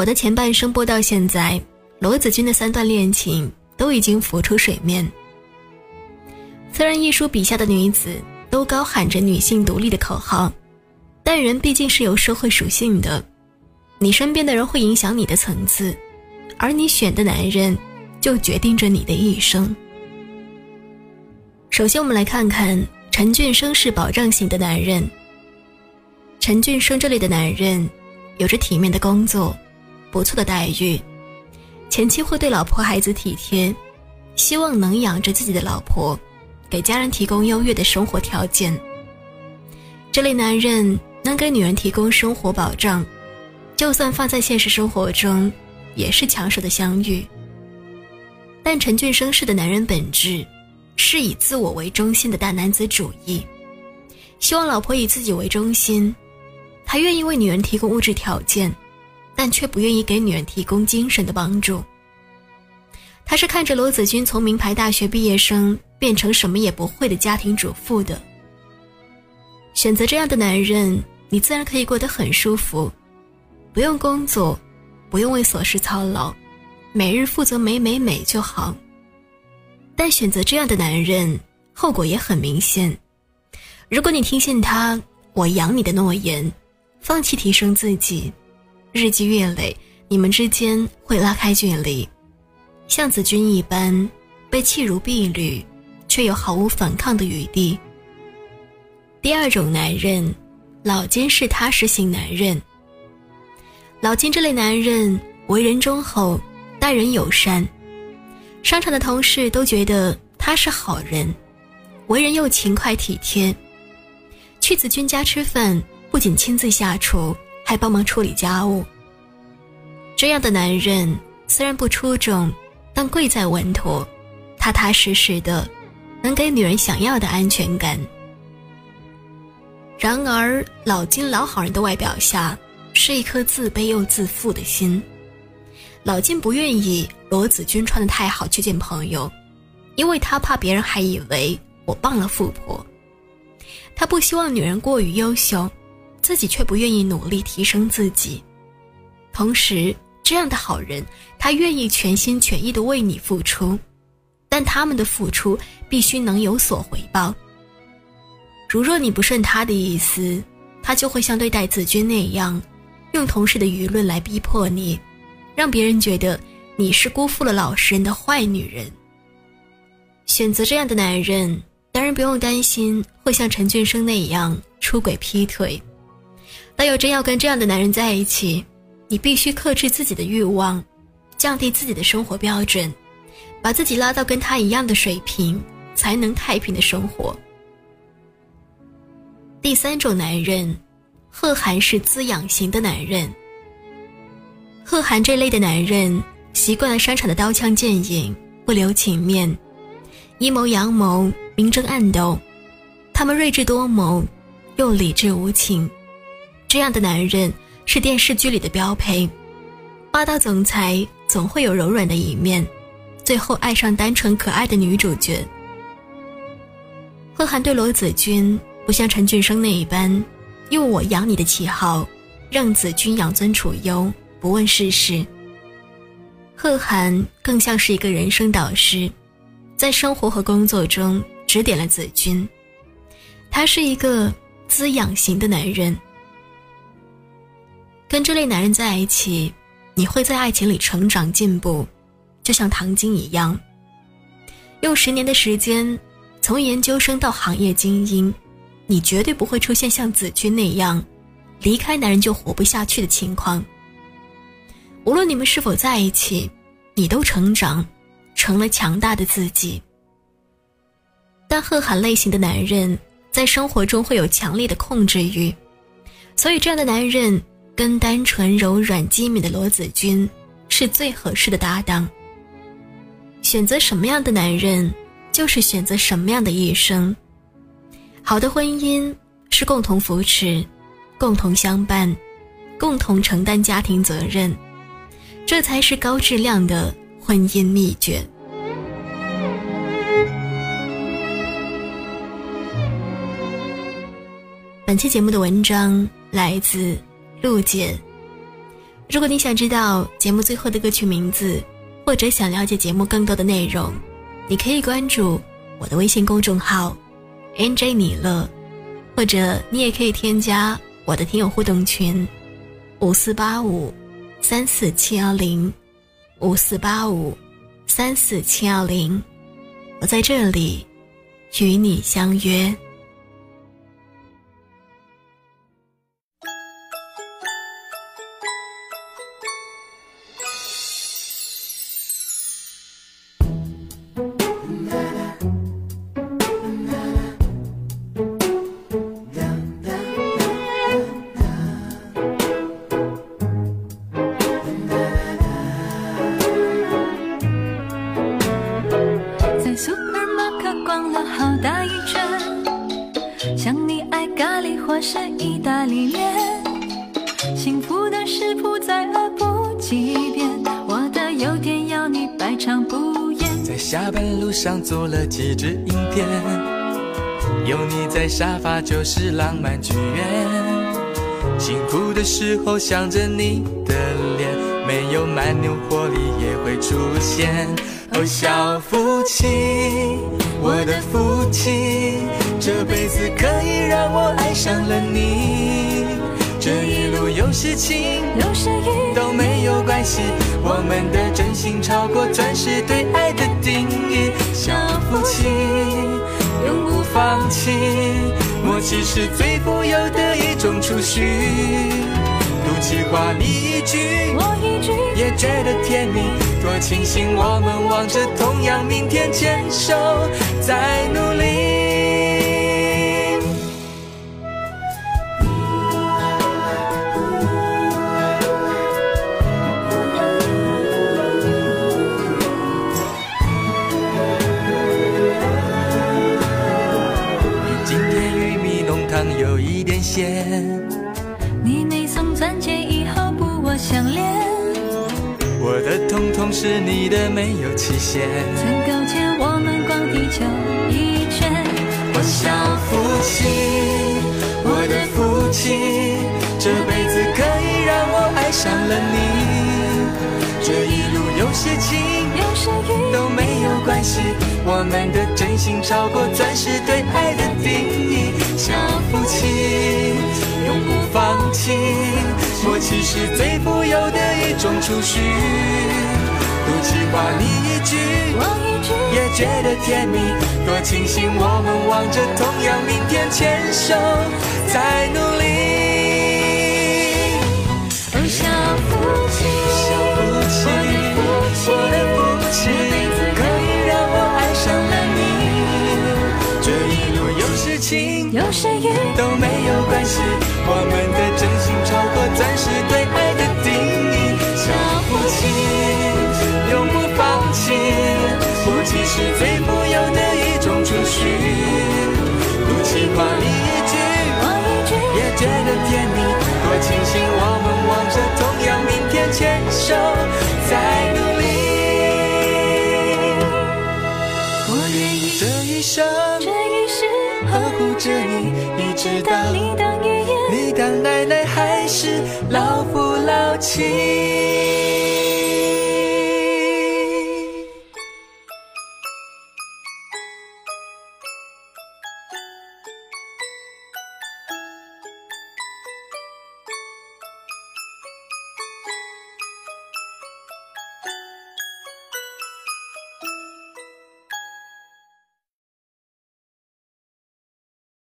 我的前半生播到现在，罗子君的三段恋情都已经浮出水面。虽然一书笔下的女子都高喊着女性独立的口号，但人毕竟是有社会属性的，你身边的人会影响你的层次，而你选的男人就决定着你的一生。首先，我们来看看陈俊生是保障型的男人。陈俊生这类的男人，有着体面的工作，不错的待遇，前期会对老婆孩子体贴，希望能养着自己的老婆，给家人提供优越的生活条件。这类男人能给女人提供生活保障，就算放在现实生活中，也是抢手的相遇。但陈俊生式的男人本质。是以自我为中心的大男子主义，希望老婆以自己为中心，他愿意为女人提供物质条件，但却不愿意给女人提供精神的帮助。他是看着罗子君从名牌大学毕业生变成什么也不会的家庭主妇的。选择这样的男人，你自然可以过得很舒服，不用工作，不用为琐事操劳，每日负责美美美就好。但选择这样的男人，后果也很明显。如果你听信他“我养你的”诺言，放弃提升自己，日积月累，你们之间会拉开距离，像子君一般被弃如敝履，却又毫无反抗的余地。第二种男人，老金是踏实型男人。老金这类男人为人忠厚，待人友善。商场的同事都觉得他是好人，为人又勤快体贴。去子君家吃饭，不仅亲自下厨，还帮忙处理家务。这样的男人虽然不出众，但贵在稳妥，踏踏实实的，能给女人想要的安全感。然而，老金老好人的外表下，是一颗自卑又自负的心。老金不愿意罗子君穿的太好去见朋友，因为他怕别人还以为我傍了富婆。他不希望女人过于优秀，自己却不愿意努力提升自己。同时，这样的好人，他愿意全心全意的为你付出，但他们的付出必须能有所回报。如若你不顺他的意思，他就会像对待子君那样，用同事的舆论来逼迫你。让别人觉得你是辜负了老实人的坏女人。选择这样的男人，当然不用担心会像陈俊生那样出轨劈腿。但有真要跟这样的男人在一起，你必须克制自己的欲望，降低自己的生活标准，把自己拉到跟他一样的水平，才能太平的生活。第三种男人，贺涵是滋养型的男人。贺涵这类的男人，习惯了商场的刀枪剑影，不留情面，阴谋阳谋，明争暗斗。他们睿智多谋，又理智无情。这样的男人是电视剧里的标配。霸道总裁总会有柔软的一面，最后爱上单纯可爱的女主角。贺涵对罗子君不像陈俊生那一般，用我养你的旗号，让子君养尊处优。不问世事，贺涵更像是一个人生导师，在生活和工作中指点了子君。他是一个滋养型的男人，跟这类男人在一起，你会在爱情里成长进步，就像唐晶一样，用十年的时间从研究生到行业精英，你绝对不会出现像子君那样离开男人就活不下去的情况。无论你们是否在一起，你都成长，成了强大的自己。但贺涵类型的男人在生活中会有强烈的控制欲，所以这样的男人跟单纯柔软机敏的罗子君是最合适的搭档。选择什么样的男人，就是选择什么样的一生。好的婚姻是共同扶持，共同相伴，共同承担家庭责任。这才是高质量的婚姻秘诀。本期节目的文章来自陆姐。如果你想知道节目最后的歌曲名字，或者想了解节目更多的内容，你可以关注我的微信公众号 “nj 米乐”，或者你也可以添加我的听友互动群五四八五三四七幺零五四八五三四七幺零，我在这里与你相约。幸福的食谱再饿不几遍，我的优点要你百尝不厌。在下班路上做了几支影片，有你在沙发就是浪漫剧院。辛苦的时候想着你的脸，没有蛮牛活力也会出现。哦，小夫妻，我的夫妻，这辈子可以让我爱上了你。有时晴，有时雨，都没有关系。我们的真心超过钻石对爱的定义。小夫妻，永不放弃，默契是最富有的一种储蓄。计划你一句，我一句，也觉得甜蜜。多庆幸我们望着同样明天，牵手在有一点咸。你没送钻戒以后不我相恋，我的痛痛是你的，没有期限。曾勾肩，我们逛地球一圈。我小夫妻，我的夫妻，这辈子可以让我爱上了你。这一路有些晴，有些雨，都没有关系。我们的真心超过钻石对爱的定义。小夫妻，永不放弃。默契是最富有的一种储蓄，多计划你一句，我一句，也觉得甜蜜。多庆幸我们望着同样明天，牵手在努力。有时雨，都没有关系。我们的真心超过钻石对爱的定义，小夫妻永不放弃，不弃是最富有的一种储蓄。不计划你一句，我一句，也觉得甜蜜。多庆幸我们望着同样明天，牵手在努力。我愿意这一生，这一呵护着你，一直到你当爷爷。你当奶奶还是老夫老妻。